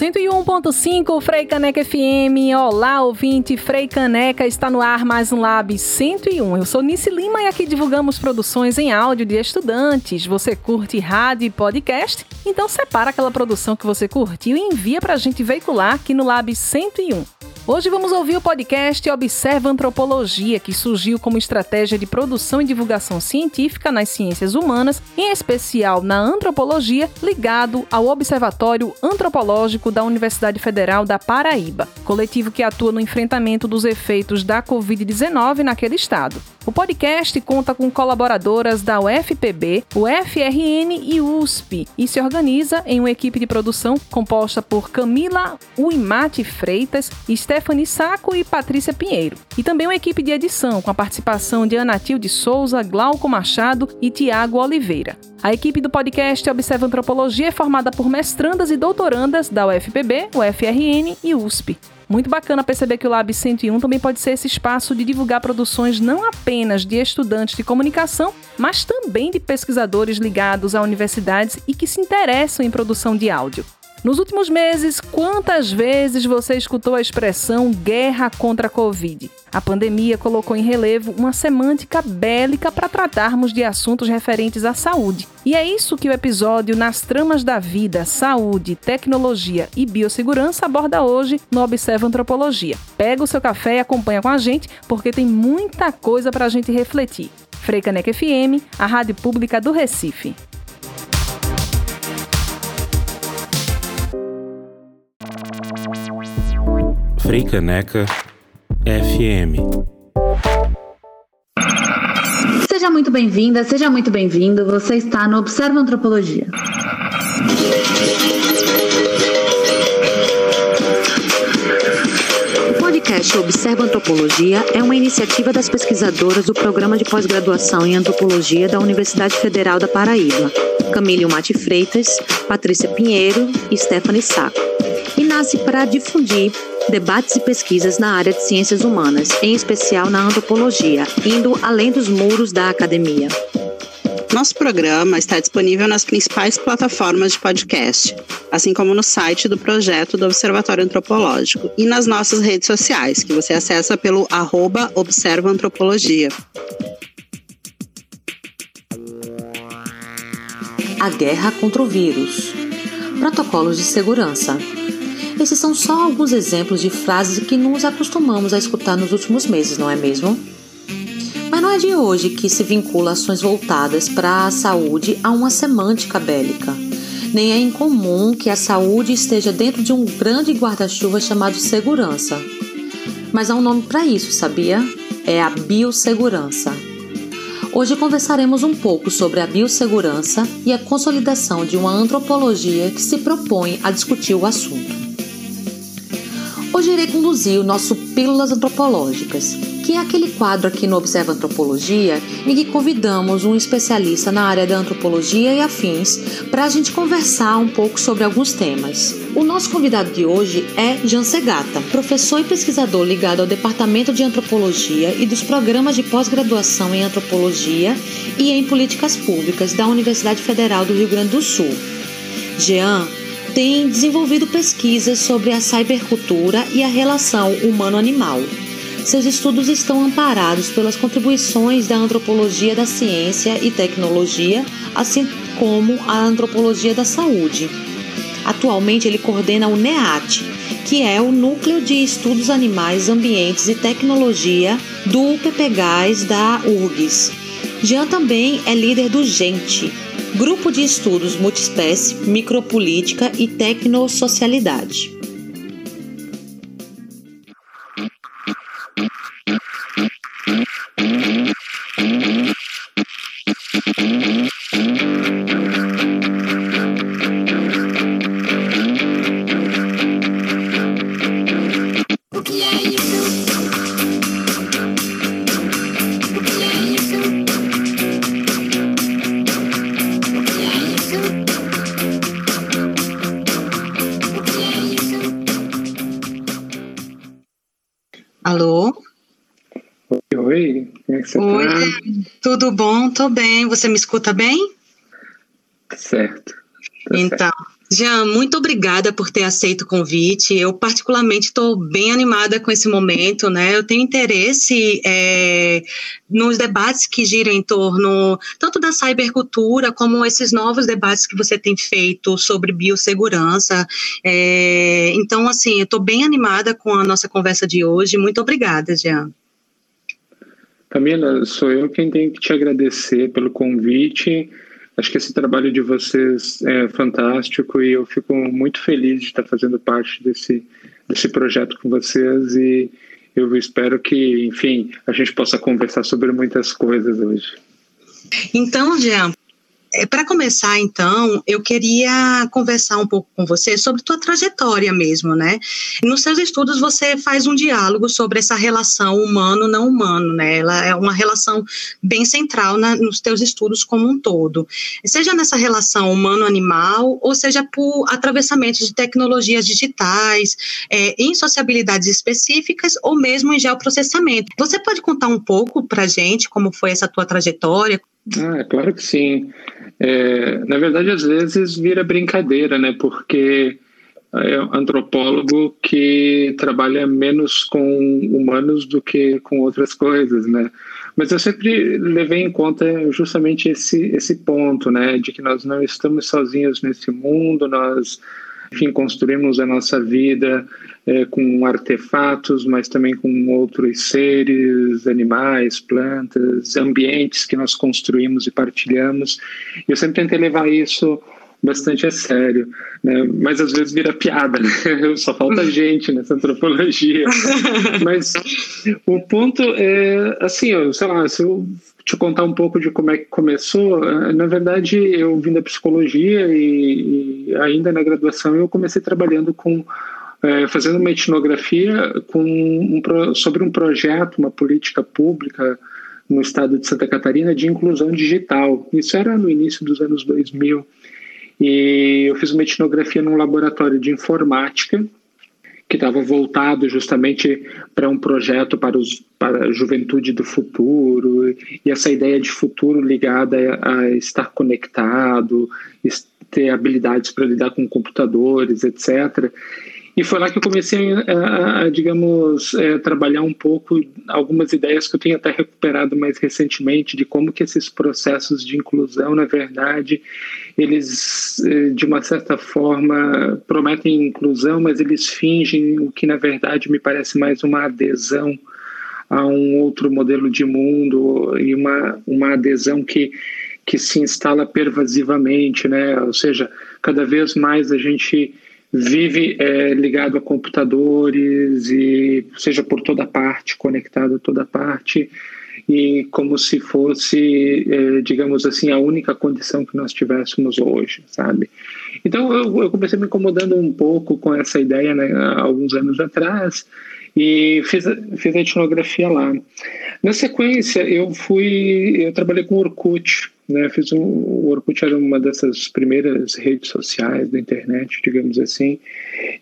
101.5 Frei Caneca FM. Olá, ouvinte. Frei Caneca está no ar mais um Lab 101. Eu sou Nice Lima e aqui divulgamos produções em áudio de estudantes. Você curte rádio e podcast? Então separa aquela produção que você curtiu e envia para a gente veicular aqui no Lab 101. Hoje vamos ouvir o podcast Observa Antropologia, que surgiu como estratégia de produção e divulgação científica nas ciências humanas, em especial na antropologia, ligado ao Observatório Antropológico da Universidade Federal da Paraíba, coletivo que atua no enfrentamento dos efeitos da Covid-19 naquele estado. O podcast conta com colaboradoras da UFPB, UFRN e USP e se organiza em uma equipe de produção composta por Camila Uimate Freitas, Stephanie Saco e Patrícia Pinheiro. E também uma equipe de edição com a participação de Anatil de Souza, Glauco Machado e Tiago Oliveira. A equipe do podcast Observa Antropologia é formada por mestrandas e doutorandas da UFPB, UFRN e USP. Muito bacana perceber que o Lab 101 também pode ser esse espaço de divulgar produções não apenas de estudantes de comunicação, mas também de pesquisadores ligados a universidades e que se interessam em produção de áudio. Nos últimos meses, quantas vezes você escutou a expressão guerra contra a Covid? A pandemia colocou em relevo uma semântica bélica para tratarmos de assuntos referentes à saúde. E é isso que o episódio Nas Tramas da Vida, Saúde, Tecnologia e Biossegurança aborda hoje no Observa Antropologia. Pega o seu café e acompanha com a gente, porque tem muita coisa para a gente refletir. Freicaneca FM, a rádio pública do Recife. Frei Caneca FM. Seja muito bem-vinda, seja muito bem-vindo. Você está no Observa Antropologia. O podcast Observa Antropologia é uma iniciativa das pesquisadoras do Programa de Pós-Graduação em Antropologia da Universidade Federal da Paraíba, Camille Mate Freitas, Patrícia Pinheiro e Stephanie Saco, e nasce para difundir debates e pesquisas na área de ciências humanas, em especial na antropologia, indo além dos muros da academia. Nosso programa está disponível nas principais plataformas de podcast, assim como no site do projeto do Observatório Antropológico e nas nossas redes sociais, que você acessa pelo arroba Observa Antropologia. A guerra contra o vírus. Protocolos de segurança. Esses são só alguns exemplos de frases que nos acostumamos a escutar nos últimos meses, não é mesmo? Mas não é de hoje que se vincula ações voltadas para a saúde a uma semântica bélica. Nem é incomum que a saúde esteja dentro de um grande guarda-chuva chamado segurança. Mas há um nome para isso, sabia? É a biossegurança. Hoje conversaremos um pouco sobre a biossegurança e a consolidação de uma antropologia que se propõe a discutir o assunto. Hoje irei conduzir o nosso Pílulas Antropológicas, que é aquele quadro aqui no Observa Antropologia em que convidamos um especialista na área da antropologia e afins para a gente conversar um pouco sobre alguns temas. O nosso convidado de hoje é Jan Segata, professor e pesquisador ligado ao Departamento de Antropologia e dos programas de pós-graduação em Antropologia e em Políticas Públicas da Universidade Federal do Rio Grande do Sul. Jean tem desenvolvido pesquisas sobre a cybercultura e a relação humano-animal. Seus estudos estão amparados pelas contribuições da antropologia da ciência e tecnologia, assim como a antropologia da saúde. Atualmente, ele coordena o NEAT, que é o Núcleo de Estudos Animais, Ambientes e Tecnologia do PPGAS da URGS. Jean também é líder do GENTE, Grupo de Estudos Multiespécie, Micropolítica e Tecnosocialidade. Você me escuta bem? Certo. Tá então, certo. Jean, muito obrigada por ter aceito o convite. Eu, particularmente, estou bem animada com esse momento, né? Eu tenho interesse é, nos debates que giram em torno tanto da cybercultura, como esses novos debates que você tem feito sobre biossegurança. É, então, assim, eu estou bem animada com a nossa conversa de hoje. Muito obrigada, Jean. Camila, sou eu quem tenho que te agradecer pelo convite Acho que esse trabalho de vocês é fantástico e eu fico muito feliz de estar fazendo parte desse, desse projeto com vocês e eu espero que, enfim, a gente possa conversar sobre muitas coisas hoje. Então, Jean, Para começar, então, eu queria conversar um pouco com você sobre tua trajetória mesmo, né? Nos seus estudos você faz um diálogo sobre essa relação humano-não humano, né? Ela é uma relação bem central na, nos teus estudos como um todo. Seja nessa relação humano-animal, ou seja por atravessamentos de tecnologias digitais, é, em sociabilidades específicas, ou mesmo em geoprocessamento. Você pode contar um pouco para gente como foi essa tua trajetória? Ah, claro que sim. É, na verdade, às vezes vira brincadeira, né? Porque é um antropólogo que trabalha menos com humanos do que com outras coisas, né? Mas eu sempre levei em conta justamente esse, esse ponto, né? De que nós não estamos sozinhos nesse mundo, nós, enfim, construímos a nossa vida é, com artefatos, mas também com outros seres, animais, plantas, ambientes que nós construímos e partilhamos. Eu sempre tentei levar isso bastante a sério, né? mas às vezes vira piada, né? só falta gente nessa antropologia. mas o ponto é assim, sei lá, se eu te contar um pouco de como é que começou, eh, na verdade eu vim da psicologia e, e ainda na graduação eu comecei trabalhando com é, fazendo uma etnografia com um, sobre um projeto, uma política pública no estado de Santa Catarina de inclusão digital. Isso era no início dos anos 2000. E eu fiz uma etnografia num laboratório de informática que estava voltado justamente para um projeto para, os, para a juventude do futuro e essa ideia de futuro ligada a, a estar conectado, ter habilidades para lidar com computadores, etc. E foi lá que eu comecei a, a digamos, a é, trabalhar um pouco algumas ideias que eu tenho até recuperado mais recentemente de como que esses processos de inclusão, na verdade, eles, é, de uma certa forma, prometem inclusão, mas eles fingem o que, na verdade, me parece mais uma adesão a um outro modelo de mundo e uma, uma adesão que, que se instala pervasivamente, né? Ou seja, cada vez mais a gente vive é, ligado a computadores e seja por toda parte, conectado a toda parte e como se fosse, é, digamos assim, a única condição que nós tivéssemos hoje, sabe? Então eu, eu, comecei me incomodando um pouco com essa ideia né, alguns anos atrás e fiz, fiz a etnografia lá. Na sequência eu fui, eu trabalhei com Orkut, né, fiz um, o Orkut era uma dessas primeiras redes sociais da internet, digamos assim,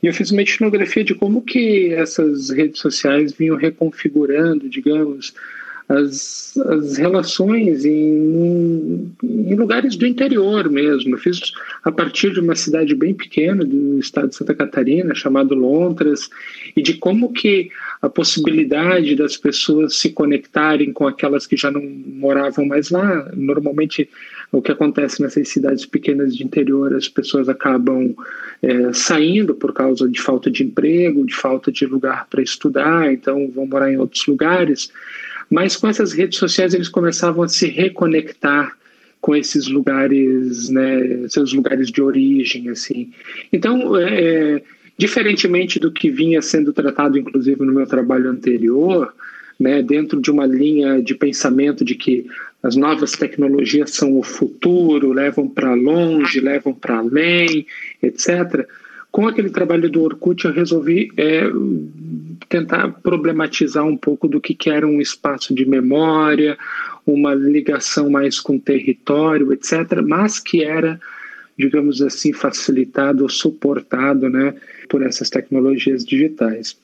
e eu fiz uma etnografia de como que essas redes sociais vinham reconfigurando, digamos, as, as relações em, em lugares do interior mesmo. Eu fiz a partir de uma cidade bem pequena do estado de Santa Catarina, chamado Lontras, e de como que a possibilidade das pessoas se conectarem com aquelas que já não moravam mais lá. Normalmente, o que acontece nessas cidades pequenas de interior, as pessoas acabam é, saindo por causa de falta de emprego, de falta de lugar para estudar, então vão morar em outros lugares. Mas com essas redes sociais eles começavam a se reconectar com esses lugares, né, seus lugares de origem, assim. Então, é, é, diferentemente do que vinha sendo tratado, inclusive no meu trabalho anterior, né, dentro de uma linha de pensamento de que as novas tecnologias são o futuro, levam para longe, levam para além, etc. Com aquele trabalho do Orkut, eu resolvi é, tentar problematizar um pouco do que, que era um espaço de memória, uma ligação mais com o território, etc., mas que era, digamos assim, facilitado ou suportado né, por essas tecnologias digitais.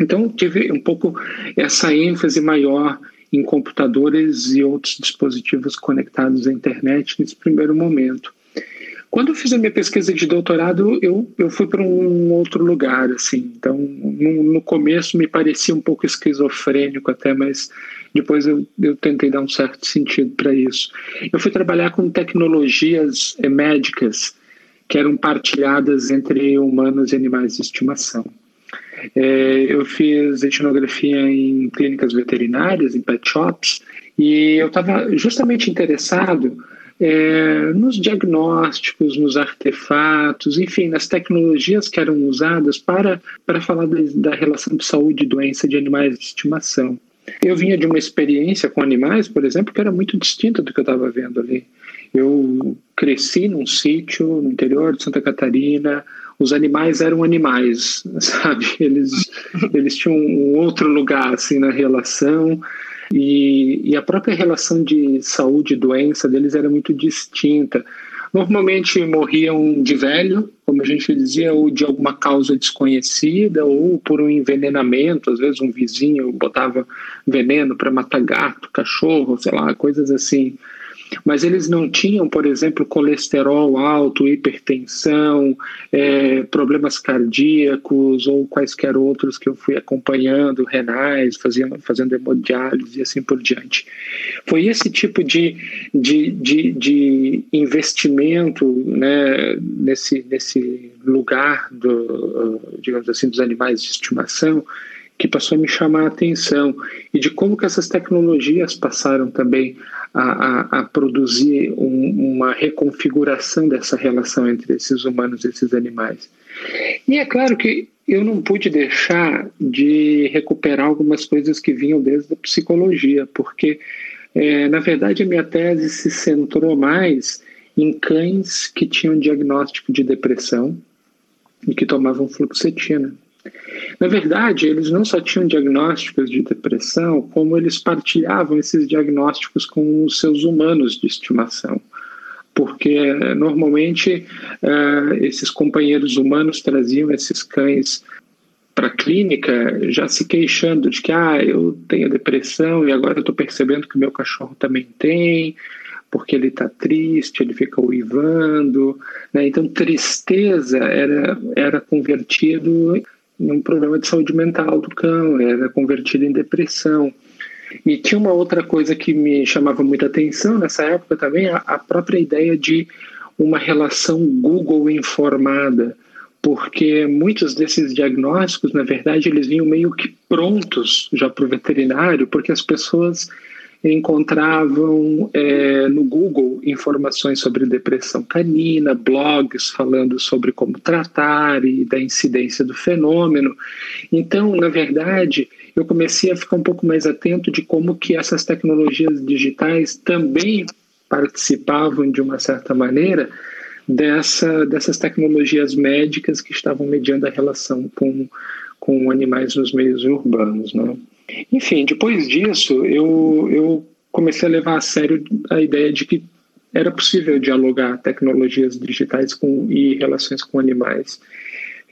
Então, tive um pouco essa ênfase maior em computadores e outros dispositivos conectados à internet nesse primeiro momento. Quando eu fiz a minha pesquisa de doutorado, eu, eu fui para um outro lugar, assim. Então, no, no, começo me parecia um pouco esquizofrênico até, mas depois eu, eu tentei dar um certo sentido para isso. Eu fui trabalhar com tecnologias eh, médicas que eram partilhadas entre humanos e animais de estimação. É, eu fiz etnografia em clínicas veterinárias, em pet shops, e eu estava justamente interessado é, nos diagnósticos, nos artefatos, enfim, nas tecnologias que eram usadas para, para falar da relação de saúde e doença de animais de estimação. Eu vinha de uma experiência com animais, por exemplo, que era muito distinta do que eu estava vendo ali. Eu cresci num sítio no interior de Santa Catarina, os animais eram animais, sabe? Eles, eles tinham um outro lugar assim na relação. E, e a própria relação de saúde e doença deles era muito distinta. Normalmente morriam de velho, como a gente dizia, ou de alguma causa desconhecida, ou por um envenenamento. Às vezes, um vizinho botava veneno para matar gato, cachorro, sei lá, coisas assim mas eles não tinham, por exemplo, colesterol alto, hipertensão, é, problemas cardíacos ou quaisquer outros que eu fui acompanhando, renais, fazendo, fazendo hemodiálise e assim por diante. Foi esse tipo de, de, de, de investimento né, nesse, nesse lugar, do, digamos assim, dos animais de estimação que passou a me chamar a atenção e de como que essas tecnologias passaram também a, a, a produzir um, uma reconfiguração dessa relação entre esses humanos e esses animais. E é claro que eu não pude deixar de recuperar algumas coisas que vinham desde a psicologia, porque, é, na verdade, a minha tese se centrou mais em cães que tinham diagnóstico de depressão e que tomavam fluoxetina. Na verdade, eles não só tinham diagnósticos de depressão, como eles partilhavam esses diagnósticos com os seus humanos de estimação. Porque normalmente uh, esses companheiros humanos traziam esses cães para a clínica já se queixando de que ah, eu tenho depressão e agora eu estou percebendo que meu cachorro também tem, porque ele está triste, ele fica uivando. Né? Então, tristeza era, era convertido um problema de saúde mental do cão, era convertido em depressão. E tinha uma outra coisa que me chamava muita atenção nessa época também, a, a própria ideia de uma relação Google informada, porque muitos desses diagnósticos, na verdade, eles vinham meio que prontos já para o veterinário, porque as pessoas encontravam é, no Google informações sobre depressão canina, blogs falando sobre como tratar e da incidência do fenômeno. Então, na verdade, eu comecei a ficar um pouco mais atento de como que essas tecnologias digitais também participavam de uma certa maneira dessa, dessas tecnologias médicas que estavam mediando a relação com, com animais nos meios urbanos, né? Enfim, depois disso, eu, eu comecei a levar a sério a ideia de que era possível dialogar tecnologias digitais com, e relações com animais.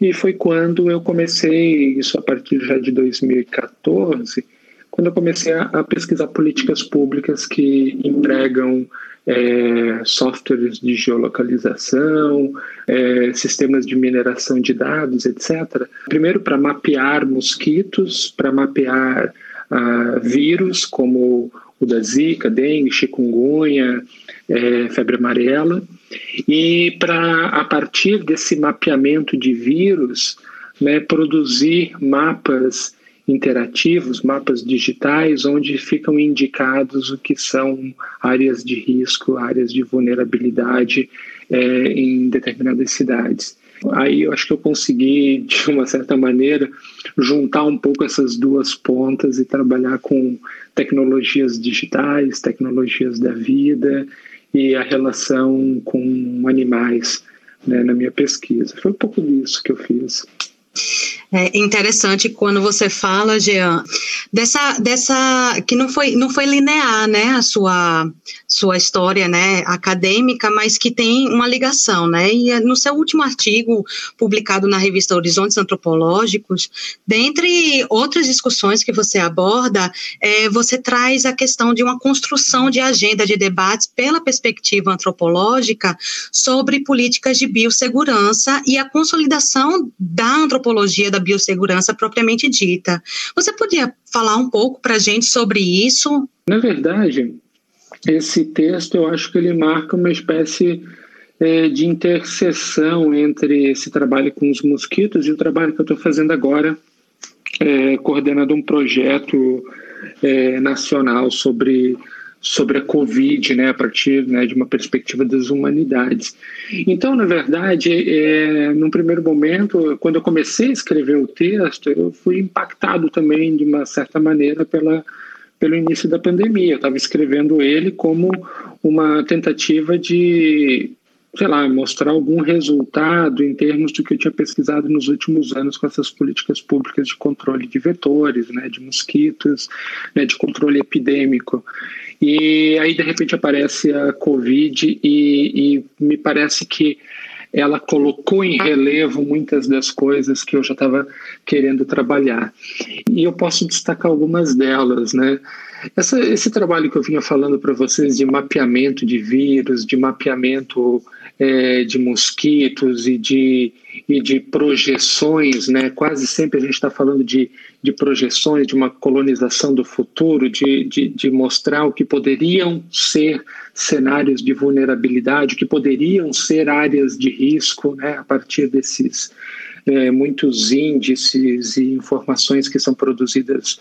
E foi quando eu comecei, isso a partir já de 2014, quando eu comecei a, a pesquisar políticas públicas que empregam é, softwares de geolocalização, é, sistemas de mineração de dados, etc. Primeiro, para mapear mosquitos, para mapear ah, vírus como o da Zika, dengue, chikungunya, é, febre amarela, e para, a partir desse mapeamento de vírus, né, produzir mapas interativos, mapas digitais, onde ficam indicados o que são áreas de risco, áreas de vulnerabilidade é, em determinadas cidades. Aí eu acho que eu consegui, de uma certa maneira, juntar um pouco essas duas pontas e trabalhar com tecnologias digitais, tecnologias da vida e a relação com animais né, na minha pesquisa. Foi um pouco disso que eu fiz. É interessante quando você fala, Jean, dessa, dessa que não foi, não foi linear, né, a sua, sua história, né, acadêmica, mas que tem uma ligação, né, e no seu último artigo publicado na revista Horizontes Antropológicos, dentre outras discussões que você aborda, é, você traz a questão de uma construção de agenda de debates pela perspectiva antropológica sobre políticas de biossegurança e a consolidação da antropologia da biossegurança propriamente dita. Você podia falar um pouco para a gente sobre isso? Na verdade, esse texto eu acho que ele marca uma espécie é, de interseção entre esse trabalho com os mosquitos e o trabalho que eu estou fazendo agora, é, coordenando um projeto é, nacional sobre sobre a Covid, né, a partir né, de uma perspectiva das humanidades. Então, na verdade, é, num primeiro momento, quando eu comecei a escrever o texto, eu fui impactado também, de uma certa maneira, pela, pelo início da pandemia. Eu estava escrevendo ele como uma tentativa de, sei lá, mostrar algum resultado em termos do que eu tinha pesquisado nos últimos anos com essas políticas públicas de controle de vetores, né, de mosquitos, né, de controle epidêmico. E aí, de repente, aparece a Covid e, e me parece que ela colocou em relevo muitas das coisas que eu já estava querendo trabalhar. E eu posso destacar algumas delas, né? Essa, esse trabalho que eu vinha falando para vocês de mapeamento de vírus, de mapeamento é, de mosquitos e de, e de projeções, né? quase sempre a gente está falando de, de projeções, de uma colonização do futuro, de, de, de mostrar o que poderiam ser cenários de vulnerabilidade, o que poderiam ser áreas de risco né? a partir desses é, muitos índices e informações que são produzidas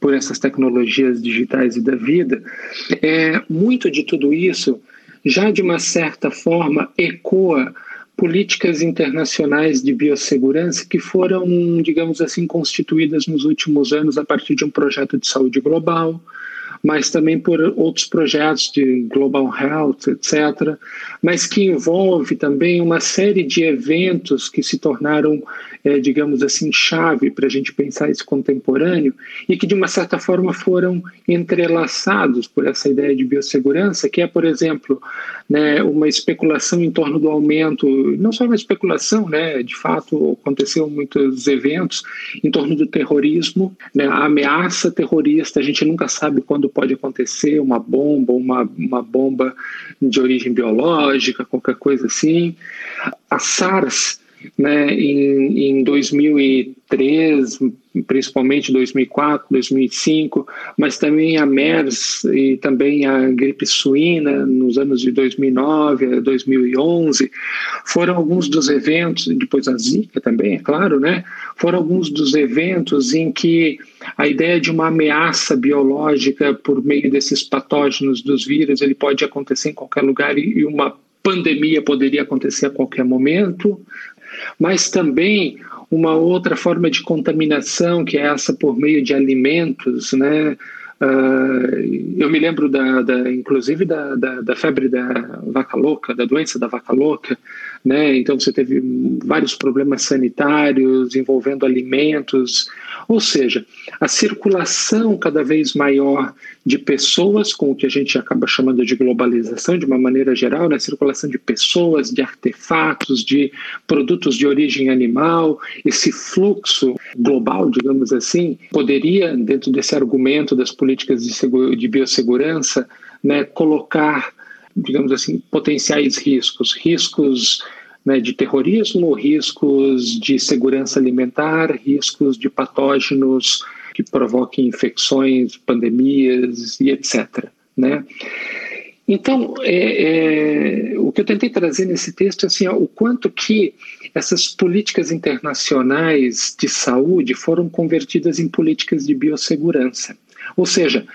por essas tecnologias digitais e da vida, é, muito de tudo isso já de uma certa forma ecoa políticas internacionais de biossegurança que foram, digamos assim, constituídas nos últimos anos a partir de um projeto de saúde global, mas também por outros projetos de Global Health, etc., mas que envolve também uma série de eventos que se tornaram, é, digamos assim, chave para a gente pensar esse contemporâneo e que, de uma certa forma, foram entrelaçados por essa ideia de biossegurança, que é, por exemplo, né, uma especulação em torno do aumento, não só uma especulação, né, de fato aconteceu muitos eventos em torno do terrorismo, né, a ameaça terrorista, a gente nunca sabe quando pode acontecer, uma bomba, uma, uma bomba de origem biológica, qualquer coisa assim. A SARS, né, em, em 2003, principalmente 2004, 2005, mas também a MERS e também a gripe suína nos anos de 2009 a 2011, foram alguns dos eventos, depois a Zika também, é claro, né? Foram alguns dos eventos em que a ideia de uma ameaça biológica por meio desses patógenos dos vírus, ele pode acontecer em qualquer lugar e uma pandemia poderia acontecer a qualquer momento, mas também uma outra forma de contaminação, que é essa por meio de alimentos, né? Uh, eu me lembro, da, da inclusive, da, da, da, febre da vaca louca, da doença da vaca louca, né? Então você teve vários problemas sanitários envolvendo alimentos, ou seja, a circulação cada vez maior de pessoas, com o que a gente acaba chamando de globalização de uma maneira geral, né? circulação de pessoas, de artefatos, de produtos de origem animal, esse fluxo global, digamos assim, poderia, dentro desse argumento das políticas de, de biossegurança, né, colocar digamos assim, potenciais riscos, riscos né, de terrorismo, riscos de segurança alimentar, riscos de patógenos que provoquem infecções, pandemias e etc. Né? Então, é, é, o que eu tentei trazer nesse texto é assim, ó, o quanto que essas políticas internacionais de saúde foram convertidas em políticas de biossegurança. Ou seja,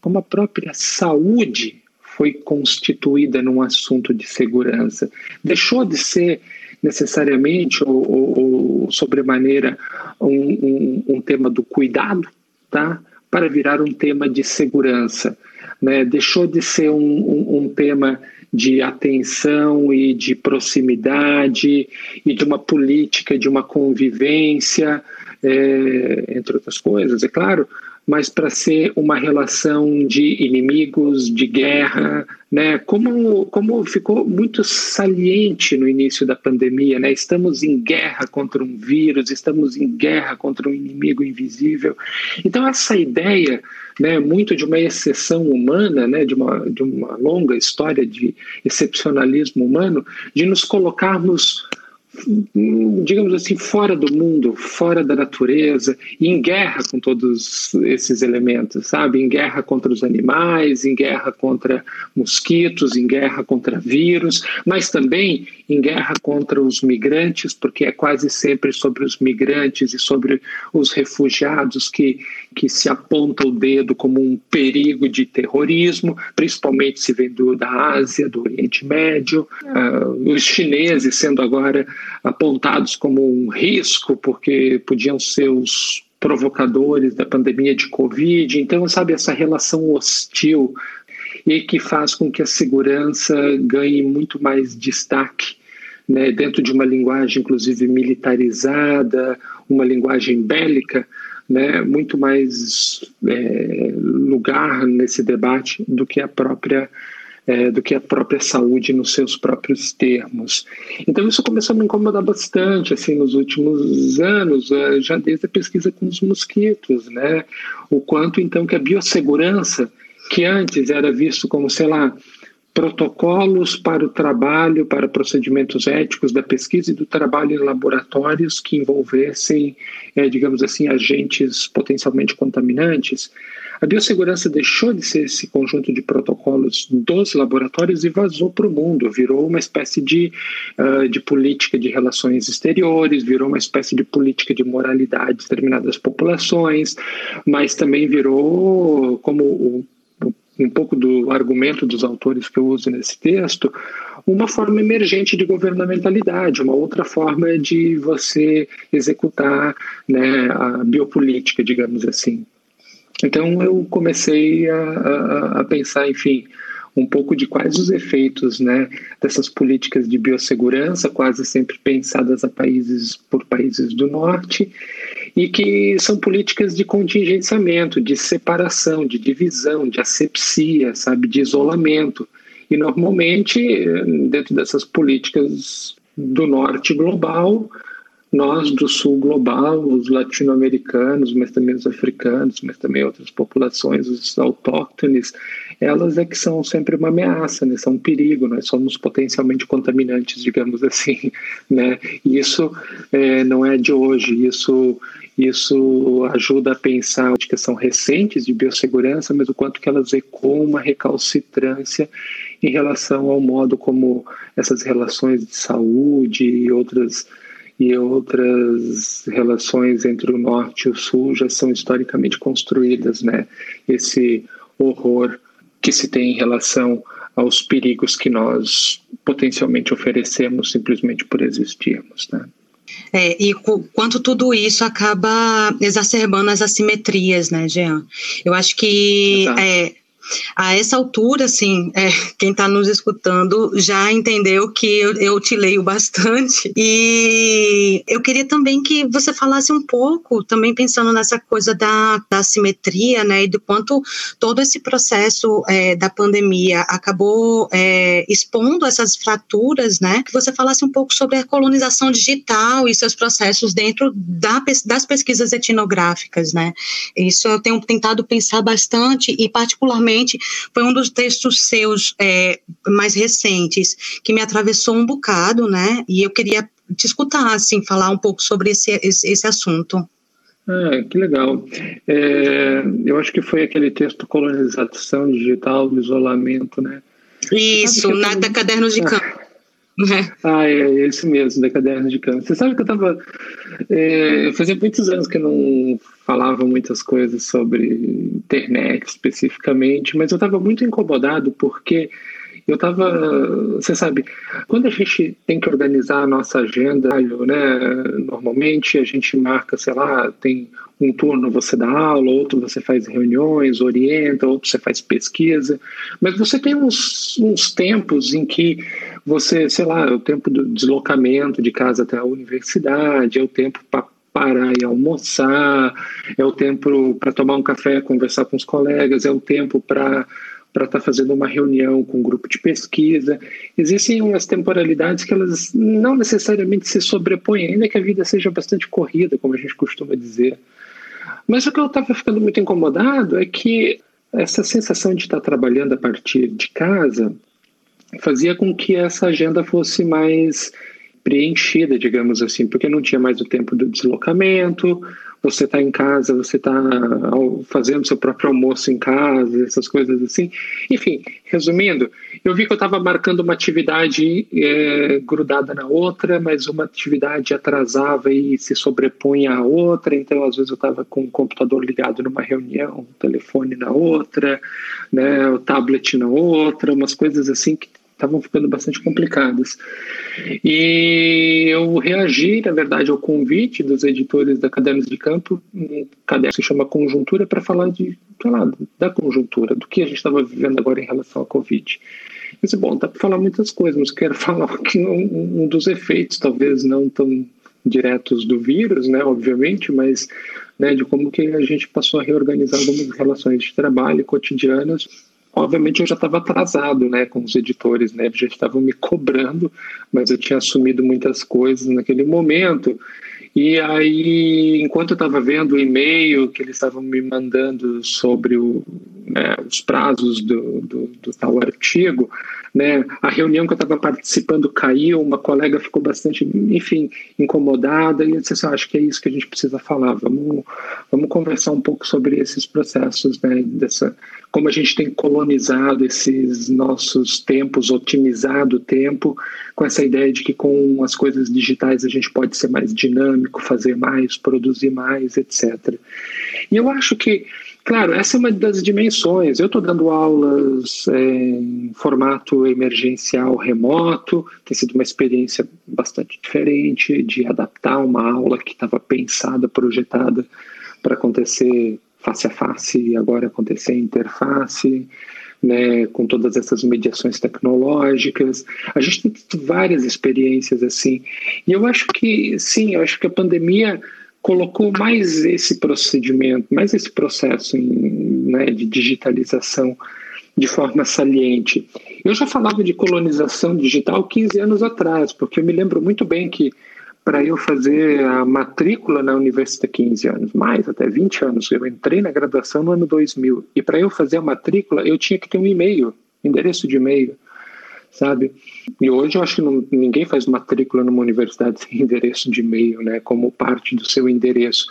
como a própria saúde foi constituída num assunto de segurança. Deixou de ser necessariamente ou, ou, ou sobremaneira um, um, um tema do cuidado, tá? para virar um tema de segurança. né? deixou de ser um, um, tema de atenção e de proximidade e de uma política de uma convivência, é, entre outras coisas, é claro, mas para ser uma relação de inimigos, de guerra, né? Como, como ficou muito saliente no início da pandemia, né? Estamos em guerra contra um vírus, estamos em guerra contra um inimigo invisível. Então essa ideia, né, muito de uma exceção humana, né, de uma de uma longa história de excepcionalismo humano, de nos colocarmos digamos assim, fora do mundo, fora da natureza, em guerra com todos esses elementos, sabe? Em guerra contra os animais, em guerra contra mosquitos, em guerra contra vírus, mas também em guerra contra os migrantes, porque é quase sempre sobre os migrantes e sobre os refugiados que, que se aponta o dedo como um perigo de terrorismo, principalmente se vem do, da Ásia, do Oriente Médio, uh, os chineses sendo agora apontados como um risco, porque podiam ser os provocadores da pandemia de Covid. Então, sabe, essa relação hostil e que faz com que a segurança ganhe muito mais destaque né, dentro de uma linguagem, inclusive militarizada, uma linguagem bélica, né, muito mais é, lugar nesse debate do que a própria é, do que a própria saúde nos seus próprios termos. Então isso começou a me incomodar bastante assim nos últimos anos, é, já desde a pesquisa com os mosquitos, né? O quanto então que a biossegurança, que antes era visto como, sei lá, protocolos para o trabalho, para procedimentos éticos da pesquisa e do trabalho em laboratórios que envolvessem, é, digamos assim, agentes potencialmente contaminantes. A biossegurança deixou de ser esse conjunto de protocolos dos laboratórios e vazou para o mundo, virou uma espécie de, uh, de política de relações exteriores, virou uma espécie de política de moralidade de determinadas populações, mas também virou, como o um pouco do argumento dos autores que eu uso nesse texto, uma forma emergente de governamentalidade, uma outra forma de você executar né, a biopolítica, digamos assim. Então eu comecei a, a, a pensar, enfim, um pouco de quais os efeitos né, dessas políticas de biossegurança, quase sempre pensadas a países por países do norte, e que são políticas de contingenciamento, de separação, de divisão, de asepsia, sabe, de isolamento. E normalmente, dentro dessas políticas do norte global, nós do sul global, os latino-americanos, mas também os africanos, mas também outras populações, os autóctones, elas é que são sempre uma ameaça, né? são um perigo, nós somos potencialmente contaminantes, digamos assim. Né? E isso é, não é de hoje, isso, isso ajuda a pensar que são recentes de biossegurança, mas o quanto que elas ecoam uma recalcitrância em relação ao modo como essas relações de saúde e outras e outras relações entre o norte e o sul já são historicamente construídas, né? Esse horror que se tem em relação aos perigos que nós potencialmente oferecemos simplesmente por existirmos, né? É, e quanto tudo isso acaba exacerbando as assimetrias, né, Jean? Eu acho que é, a essa altura, assim, é, quem está nos escutando já entendeu que eu, eu te leio bastante. E eu queria também que você falasse um pouco, também pensando nessa coisa da, da simetria, né, e do quanto todo esse processo é, da pandemia acabou é, expondo essas fraturas, né, que você falasse um pouco sobre a colonização digital e seus processos dentro da, das pesquisas etnográficas, né. Isso eu tenho tentado pensar bastante e particularmente foi um dos textos seus é, mais recentes que me atravessou um bocado, né? E eu queria te escutar, assim, falar um pouco sobre esse, esse, esse assunto. Ah, que legal. É, eu acho que foi aquele texto Colonização Digital do Isolamento, né? Isso, na, da Cadernos de Campo. Ah, é esse mesmo, da Cadernos de Campo. Você sabe que eu estava. É, fazia muitos anos que eu não falava muitas coisas sobre internet especificamente, mas eu estava muito incomodado porque eu estava, você sabe, quando a gente tem que organizar a nossa agenda, né, normalmente a gente marca, sei lá, tem um turno você dá aula, outro você faz reuniões, orienta, outro você faz pesquisa, mas você tem uns, uns tempos em que você, sei lá, é o tempo do deslocamento de casa até a universidade, é o tempo para parar e almoçar, é o tempo para tomar um café, conversar com os colegas, é o tempo para para estar tá fazendo uma reunião com um grupo de pesquisa. Existem umas temporalidades que elas não necessariamente se sobrepõem, ainda que a vida seja bastante corrida, como a gente costuma dizer. Mas o que eu estava ficando muito incomodado é que essa sensação de estar trabalhando a partir de casa fazia com que essa agenda fosse mais preenchida, digamos assim, porque não tinha mais o tempo do deslocamento, você está em casa, você está fazendo seu próprio almoço em casa, essas coisas assim. Enfim, resumindo, eu vi que eu estava marcando uma atividade é, grudada na outra, mas uma atividade atrasava e se sobrepunha à outra, então às vezes eu estava com o computador ligado numa reunião, o telefone na outra, né, o tablet na outra, umas coisas assim que estavam ficando bastante complicadas. E eu reagi, na verdade, ao convite dos editores da Cadernos de Campo, um caderno que se chama Conjuntura, para falar de, sei lá, da conjuntura, do que a gente estava vivendo agora em relação ao Covid. Eu disse, bom, dá para falar muitas coisas, mas quero falar aqui um, um dos efeitos, talvez não tão diretos do vírus, né, obviamente, mas né, de como que a gente passou a reorganizar algumas relações de trabalho cotidianas obviamente eu já estava atrasado, né, com os editores, né, já estavam me cobrando, mas eu tinha assumido muitas coisas naquele momento. E aí, enquanto eu estava vendo o e-mail que eles estavam me mandando sobre o, né, os prazos do, do, do, tal artigo, né, a reunião que eu estava participando caiu, uma colega ficou bastante, enfim, incomodada, e eu disse assim, ah, acho que é isso que a gente precisa falar, vamos, vamos conversar um pouco sobre esses processos, né, dessa, como a gente tem colonizado esses nossos tempos, otimizado o tempo, com essa ideia de que com as coisas digitais a gente pode ser mais dinâmico, fazer mais, produzir mais, etc. E eu acho que Claro, essa é uma das dimensões. Eu estou dando aulas é, em formato emergencial remoto, tem sido uma experiência bastante diferente de adaptar uma aula que estava pensada, projetada para acontecer face a face e agora acontecer interface. Né, com todas essas mediações tecnológicas. A gente tem várias experiências assim. E eu acho que, sim, eu acho que a pandemia colocou mais esse procedimento, mais esse processo em, né, de digitalização de forma saliente. Eu já falava de colonização digital 15 anos atrás, porque eu me lembro muito bem que para eu fazer a matrícula na universidade 15 anos, mais até 20 anos, eu entrei na graduação no ano 2000, e para eu fazer a matrícula eu tinha que ter um e-mail, endereço de e-mail sabe? E hoje eu acho que não, ninguém faz matrícula numa universidade sem endereço de e-mail, né? Como parte do seu endereço.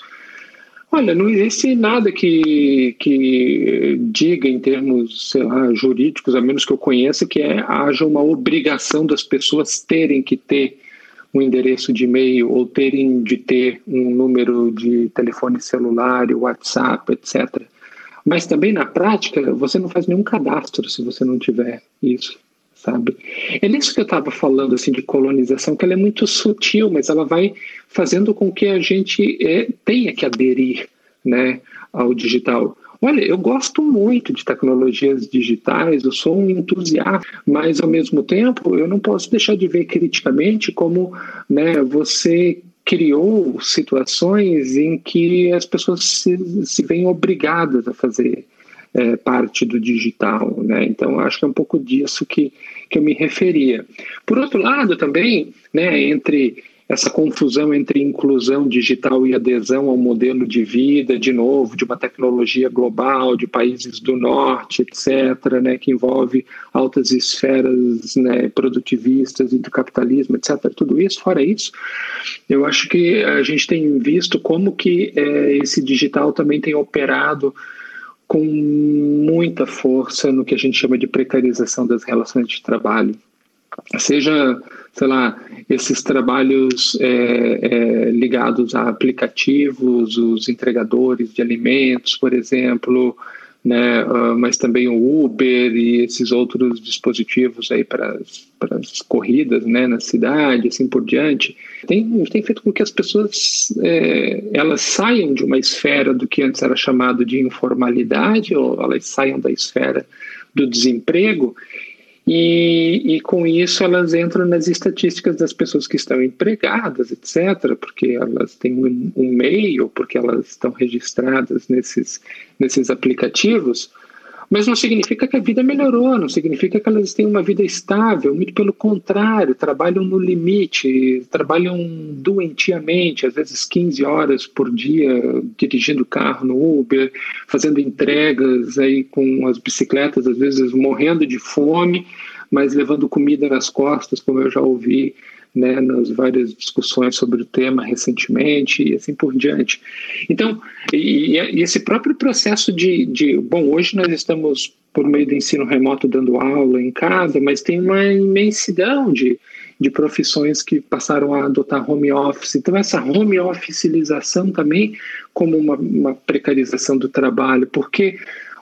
Olha, não existe nada que, que diga em termos, sei lá, jurídicos, a menos que eu conheça, que é, haja uma obrigação das pessoas terem que ter um endereço de e-mail ou terem de ter um número de telefone celular, WhatsApp, etc. Mas também na prática, você não faz nenhum cadastro se você não tiver isso sabe? É nisso que eu estava falando, assim, de colonização, que ela é muito sutil, mas ela vai fazendo com que a gente é, tenha que aderir, né, ao digital. Olha, eu gosto muito de tecnologias digitais, eu sou um entusiasta, mas ao mesmo tempo eu não posso deixar de ver criticamente como né, você criou situações em que as pessoas se, se veem obrigadas a fazer é, parte do digital. Né? Então, acho que é um pouco disso que, que eu me referia. Por outro lado, também, né, entre essa confusão entre inclusão digital e adesão ao modelo de vida, de novo, de uma tecnologia global, de países do norte, etc., né, que envolve altas esferas né, produtivistas e do capitalismo, etc., tudo isso, fora isso, eu acho que a gente tem visto como que é, esse digital também tem operado com muita força no que a gente chama de precarização das relações de trabalho. Seja, sei lá, esses trabalhos é, é, ligados a aplicativos, os entregadores de alimentos, por exemplo, né? Uh, mas também o Uber e esses outros dispositivos aí para as corridas, né? Na cidade, assim por diante, tem, tem feito com que as pessoas é, elas saiam de uma esfera do que antes era chamado de informalidade ou elas saiam da esfera do desemprego e, e, com isso elas entram nas estatísticas das pessoas que estão empregadas, etc., porque elas têm um, um meio, porque elas estão registradas nesses, nesses aplicativos. Mas não significa que a vida melhorou, não significa que elas têm uma vida estável, muito pelo contrário, trabalham no limite, trabalham doentiamente, às vezes 15 horas por dia, dirigindo carro no Uber, fazendo entregas aí com as bicicletas, às vezes morrendo de fome, mas levando comida nas costas, como eu já ouvi né, nas várias discussões sobre o tema recentemente e assim por diante. Então, e, e esse próprio processo de, de, bom, hoje nós estamos por meio do ensino remoto dando aula em casa, mas tem uma imensidão de, de profissões que passaram a adotar home office. Então, essa home officialização também como uma, uma precarização do trabalho, porque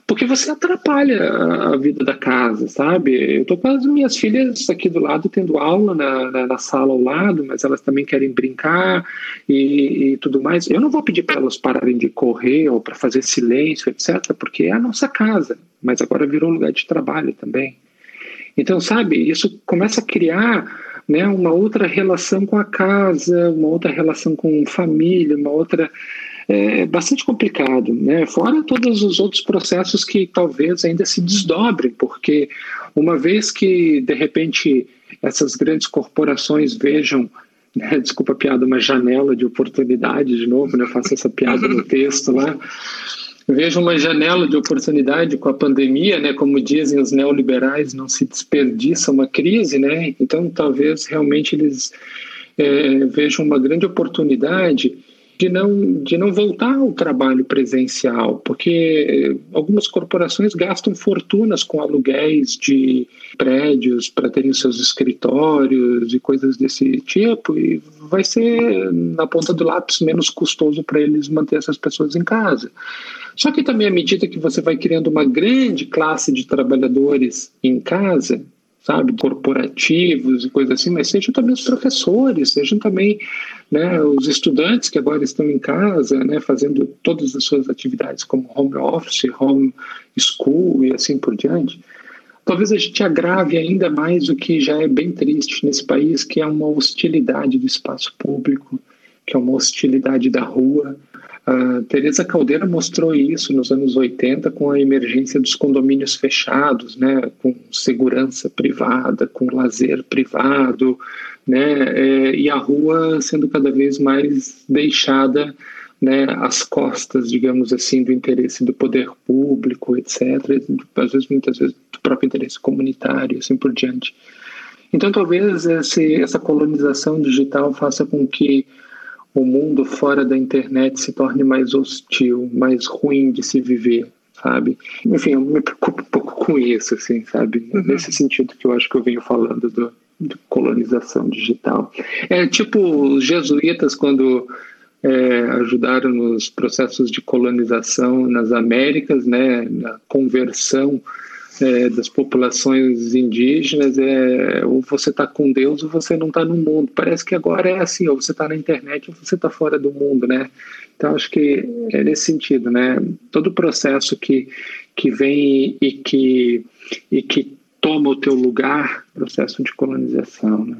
porque você atrapalha a vida da casa, sabe? Eu tô com as minhas filhas aqui do lado tendo aula na, na, na sala ao lado, mas elas também querem brincar e, e tudo mais. Eu não vou pedir para elas pararem de correr ou para fazer silêncio, etc., porque é a nossa casa, mas agora virou lugar de trabalho também. Então, sabe, isso começa a criar né, uma outra relação com a casa, uma outra relação com família, uma outra é bastante complicado, né? Fora todos os outros processos que talvez ainda se desdobrem, porque uma vez que de repente essas grandes corporações vejam né, desculpa a piada, uma janela de oportunidade, de novo, né, eu faço essa piada no texto lá, vejo uma janela de oportunidade com a pandemia, né, como dizem os neoliberais, não se desperdiça uma crise, né, então talvez realmente eles é, vejam uma grande oportunidade de não, de não voltar ao trabalho presencial, porque algumas corporações gastam fortunas com aluguéis de prédios para terem seus escritórios e coisas desse tipo, e vai ser, na ponta do lápis, menos custoso para eles manter essas pessoas em casa. Só que também, à medida que você vai criando uma grande classe de trabalhadores em casa, sabe, corporativos e coisas assim, mas sejam também os professores, sejam também né, os estudantes que agora estão em casa, né, fazendo todas as suas atividades como home office, home school e assim por diante. Talvez a gente agrave ainda mais o que já é bem triste nesse país, que é uma hostilidade do espaço público, que é uma hostilidade da rua, a Teresa Caldeira mostrou isso nos anos 80 com a emergência dos condomínios fechados, né, com segurança privada, com lazer privado, né, é, e a rua sendo cada vez mais deixada né, às costas, digamos assim, do interesse do poder público, etc., às vezes, muitas vezes, do próprio interesse comunitário, assim por diante. Então, talvez esse, essa colonização digital faça com que o mundo fora da internet se torne mais hostil, mais ruim de se viver, sabe? Enfim, eu me preocupo um pouco com isso, assim, sabe? Uhum. Nesse sentido que eu acho que eu venho falando do, de colonização digital. É tipo os jesuítas quando é, ajudaram nos processos de colonização nas Américas, né, na conversão é, das populações indígenas é ou você está com Deus ou você não está no mundo. Parece que agora é assim, ou você está na internet ou você está fora do mundo, né? Então acho que é nesse sentido, né? Todo processo que, que vem e que, e que toma o teu lugar, processo de colonização, né?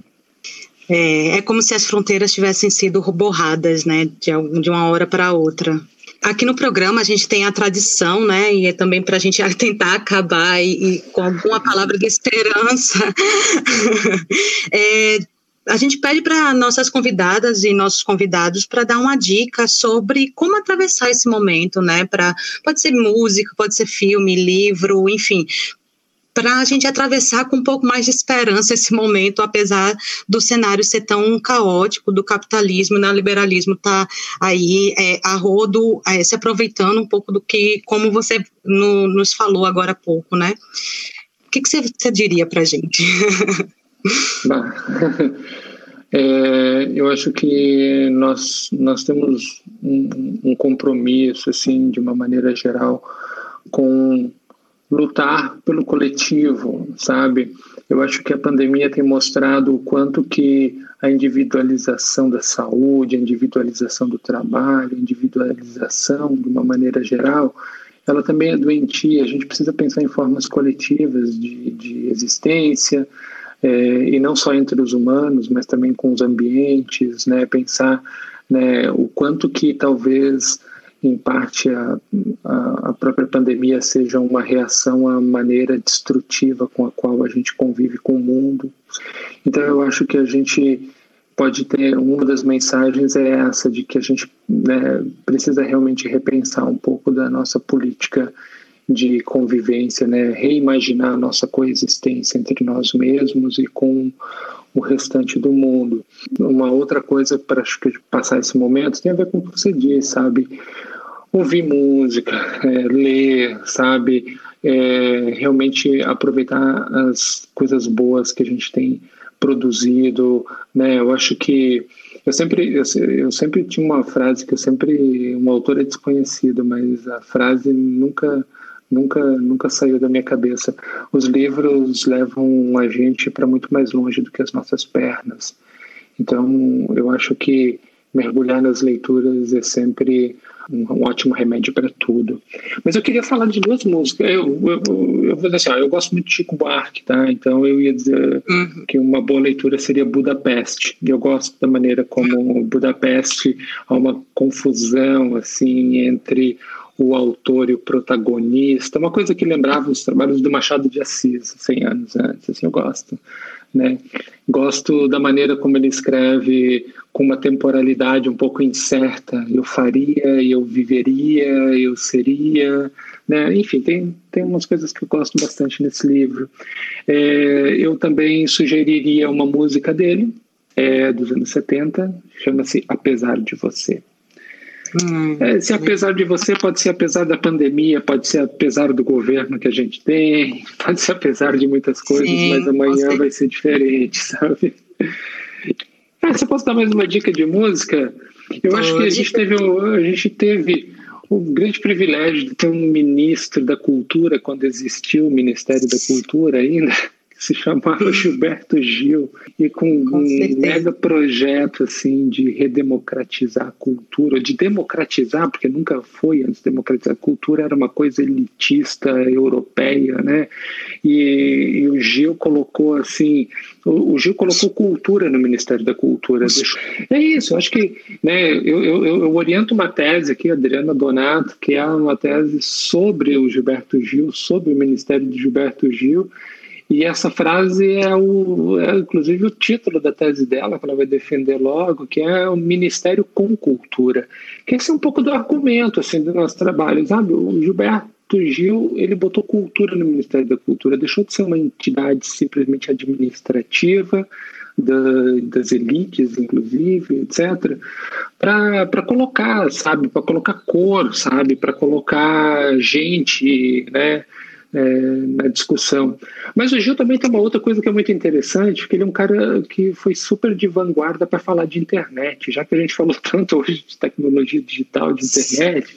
É, é como se as fronteiras tivessem sido borradas, né, de, de uma hora para outra. Aqui no programa a gente tem a tradição, né, e é também para a gente tentar acabar e, e, com alguma palavra de esperança. é, a gente pede para nossas convidadas e nossos convidados para dar uma dica sobre como atravessar esse momento, né? Para pode ser música, pode ser filme, livro, enfim, para a gente atravessar com um pouco mais de esperança esse momento, apesar do cenário ser tão caótico, do capitalismo e do liberalismo tá aí é, a rodo, é, se aproveitando um pouco do que, como você no, nos falou agora há pouco, né? O que, que você, você diria para a gente? É, eu acho que nós, nós temos um, um compromisso, assim, de uma maneira geral, com lutar pelo coletivo, sabe? Eu acho que a pandemia tem mostrado o quanto que a individualização da saúde, a individualização do trabalho, a individualização de uma maneira geral, ela também é doentia. A gente precisa pensar em formas coletivas de, de existência, é, e não só entre os humanos, mas também com os ambientes, né? Pensar né, o quanto que talvez em parte a, a, própria pandemia seja uma reação à maneira destrutiva com a qual a gente convive com o mundo. Então eu acho que a gente pode ter uma das mensagens é essa de que a gente né, precisa realmente repensar um pouco da nossa política de convivência, né, reimaginar a nossa coexistência entre nós mesmos e com o restante do mundo. Uma outra coisa para passar esse momento tem a ver com o que você disse, sabe? Ouvir música, é, ler, sabe? É, realmente aproveitar as coisas boas que a gente tem produzido, né? Eu acho que eu sempre eu, eu sempre tinha uma frase que eu sempre um autor é desconhecido, mas a frase nunca nunca nunca saiu da minha cabeça. Os livros levam a gente para muito mais longe do que as nossas pernas. Então, eu acho que mergulhar nas leituras é sempre um, ótimo remédio para tudo. Mas eu queria falar de duas músicas. Eu, eu, eu vou dizer assim, ó, eu gosto muito de Chico Buarque, tá? Então eu ia dizer uhum. que uma boa leitura seria Budapeste. Eu gosto da maneira como Budapeste há uma confusão assim entre o autor e o protagonista, uma coisa que lembrava os trabalhos do Machado de Assis, 100 anos antes, assim, eu gosto. Né? Gosto da maneira como ele escreve com uma temporalidade um pouco incerta. Eu faria, eu viveria, eu seria. Né? Enfim, tem, tem umas coisas que eu gosto bastante nesse livro. É, eu também sugeriria uma música dele, é, dos anos 70, chama-se Apesar de Você. Hum, é, se apesar de você, pode ser apesar da pandemia, pode ser apesar do governo que a gente tem, pode ser apesar de muitas coisas, sim, mas amanhã vai ser diferente, sabe? É, você pode dar mais uma dica de música? Eu Pode. acho que a gente teve, a gente teve o grande privilégio de ter um ministro da cultura quando existiu o Ministério da Cultura ainda se chamava Gilberto Gil e com, com um mega projeto assim de redemocratizar a cultura, de democratizar, porque nunca foi antes democratizar a cultura, era uma coisa elitista europeia, né? E, e o Gil colocou assim, o, o, Gil colocou cultura no Ministério da Cultura. É isso, acho que né, eu, eu, eu oriento uma tese aqui, Adriana Donato, que é uma tese sobre o Gilberto Gil, sobre o Ministério de Gilberto Gil, e essa frase é, o, é, inclusive, o título da tese dela, que ela vai defender logo, que é o Ministério com Cultura. Que esse é um pouco do argumento assim, do nosso trabalho, sabe? O Gilberto Gil, ele botou cultura no Ministério da Cultura, deixou de ser uma entidade simplesmente administrativa, da, das elites, inclusive, etc., para colocar, sabe, para colocar cor, sabe, para colocar gente, né, é, na discussão. Mas o Gil também tem uma outra coisa que é muito interessante, que ele é um cara que foi super de vanguarda para falar de internet, já que a gente falou tanto hoje de tecnologia digital, de internet.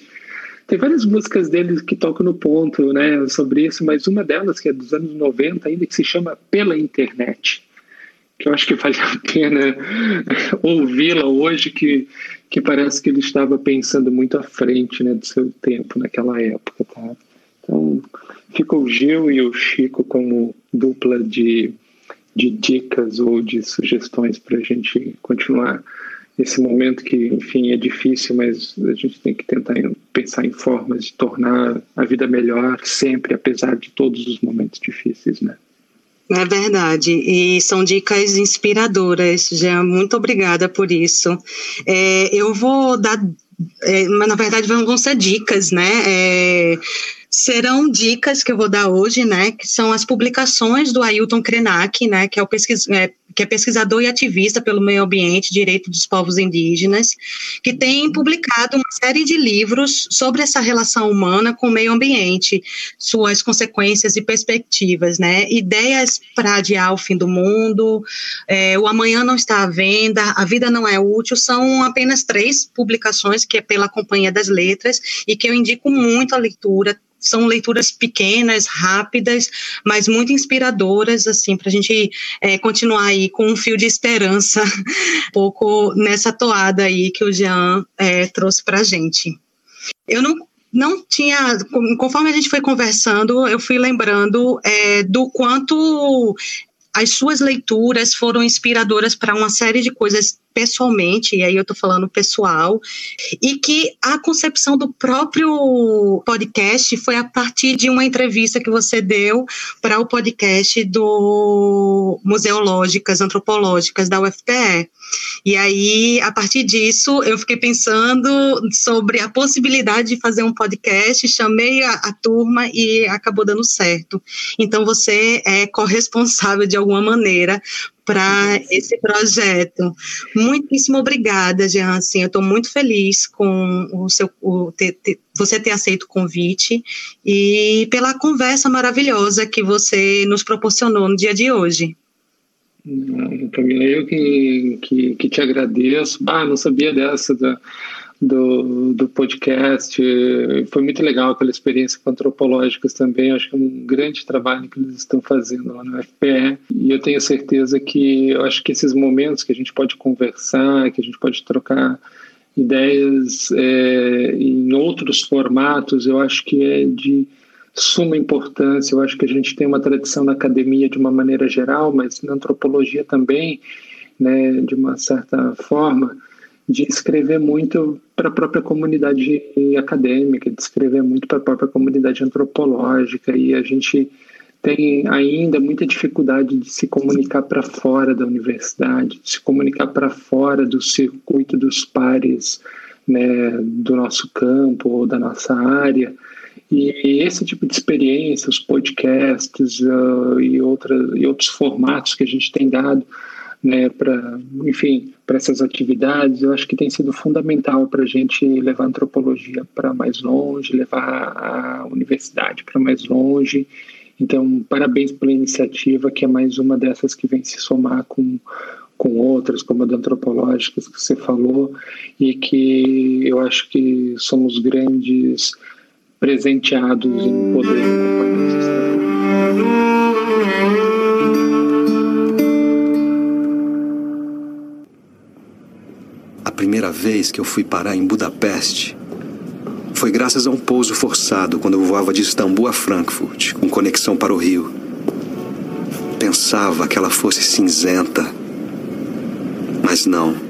Tem várias músicas dele que tocam no ponto né, sobre isso, mas uma delas, que é dos anos 90 ainda, que se chama Pela Internet, que eu acho que vale a pena ouvi-la hoje, que, que parece que ele estava pensando muito à frente né, do seu tempo naquela época. Tá? Então, fica o Gil e o Chico como dupla de, de dicas ou de sugestões para a gente continuar esse momento que, enfim, é difícil, mas a gente tem que tentar pensar em formas de tornar a vida melhor sempre, apesar de todos os momentos difíceis, né? É verdade, e são dicas inspiradoras, Jean, muito obrigada por isso. É, eu vou dar, é, mas na verdade vão ser dicas, né? É, serão dicas que eu vou dar hoje, né, que são as publicações do Ailton Krenak, né, que é o pesquis, é, que é pesquisador e ativista pelo meio ambiente, direito dos povos indígenas, que tem publicado uma série de livros sobre essa relação humana com o meio ambiente, suas consequências e perspectivas, né? Ideias para adiar o fim do mundo, é, o amanhã não está à venda, a vida não é útil, são apenas três publicações que é pela Companhia das Letras e que eu indico muito a leitura são leituras pequenas, rápidas, mas muito inspiradoras, assim, para a gente é, continuar aí com um fio de esperança, um pouco nessa toada aí que o Jean é, trouxe para a gente. Eu não não tinha, conforme a gente foi conversando, eu fui lembrando é, do quanto as suas leituras foram inspiradoras para uma série de coisas pessoalmente, e aí eu estou falando pessoal, e que a concepção do próprio podcast foi a partir de uma entrevista que você deu para o podcast do Museológicas Antropológicas da UFPE. E aí, a partir disso, eu fiquei pensando sobre a possibilidade de fazer um podcast, chamei a, a turma e acabou dando certo. Então, você é corresponsável de alguma maneira para esse projeto. Muitíssimo obrigada, Jean. Assim, eu estou muito feliz com o seu, o, você ter aceito o convite e pela conversa maravilhosa que você nos proporcionou no dia de hoje. Camila, eu que, que, que te agradeço. Ah, não sabia dessa da, do, do podcast. Foi muito legal aquela experiência com antropológicas também. Acho que é um grande trabalho que eles estão fazendo lá no FPE. E eu tenho certeza que eu acho que esses momentos que a gente pode conversar, que a gente pode trocar ideias é, em outros formatos, eu acho que é de suma importância. Eu acho que a gente tem uma tradição na academia de uma maneira geral, mas na antropologia também, né, de uma certa forma, de escrever muito para a própria comunidade acadêmica, de escrever muito para a própria comunidade antropológica, e a gente tem ainda muita dificuldade de se comunicar para fora da universidade, de se comunicar para fora do circuito dos pares né, do nosso campo ou da nossa área. E esse tipo de experiência, os podcasts uh, e, outra, e outros formatos que a gente tem dado, né, para, enfim, para essas atividades, eu acho que tem sido fundamental para a gente levar a antropologia para mais longe, levar a universidade para mais longe. Então, parabéns pela iniciativa, que é mais uma dessas que vem se somar com, com outras, como a da antropológicas que você falou, e que eu acho que somos grandes presenteados em poder esse primeira vez que eu fui parar em Budapeste foi graças a um pouso forçado quando eu voava de Istambul a Frankfurt, com conexão para o Rio. Pensava que ela fosse cinzenta, mas não.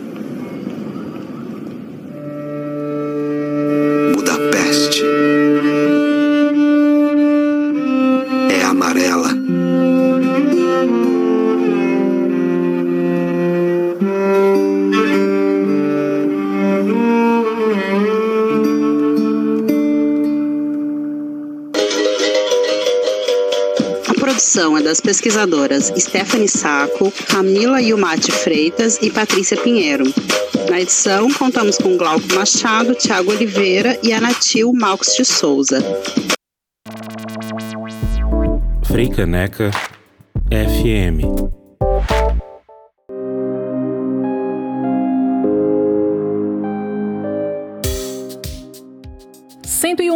Pesquisadoras Stephanie Saco, Camila Yumati Freitas e Patrícia Pinheiro. Na edição, contamos com Glauco Machado, Tiago Oliveira e Anatil Malcos de Souza. Freicaneca FM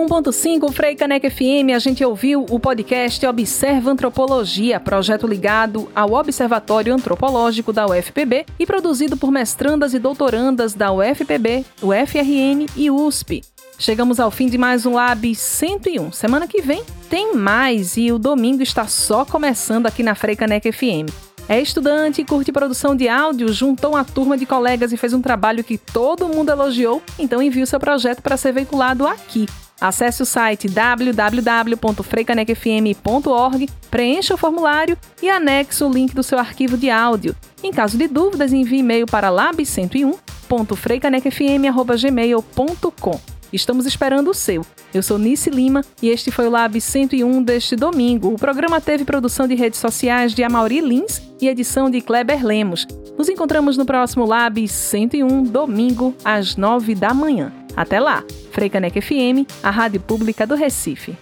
101.5 Frei Caneca FM, a gente ouviu o podcast Observa Antropologia, projeto ligado ao Observatório Antropológico da UFPB e produzido por mestrandas e doutorandas da UFPB, UFRN e USP. Chegamos ao fim de mais um Lab 101. Semana que vem tem mais e o domingo está só começando aqui na Frei Caneca FM. É estudante curte produção de áudio, juntou uma turma de colegas e fez um trabalho que todo mundo elogiou, então envie o seu projeto para ser veiculado aqui. Acesse o site www.freicanecfm.org, preencha o formulário e anexe o link do seu arquivo de áudio. Em caso de dúvidas, envie e-mail para lab101.freicanecfm.gmail.com. Estamos esperando o seu. Eu sou Nice Lima e este foi o Lab 101 deste domingo. O programa teve produção de redes sociais de Amaury Lins e edição de Kleber Lemos. Nos encontramos no próximo Lab 101, domingo, às 9 da manhã. Até lá! Freicaneca FM, a rádio pública do Recife.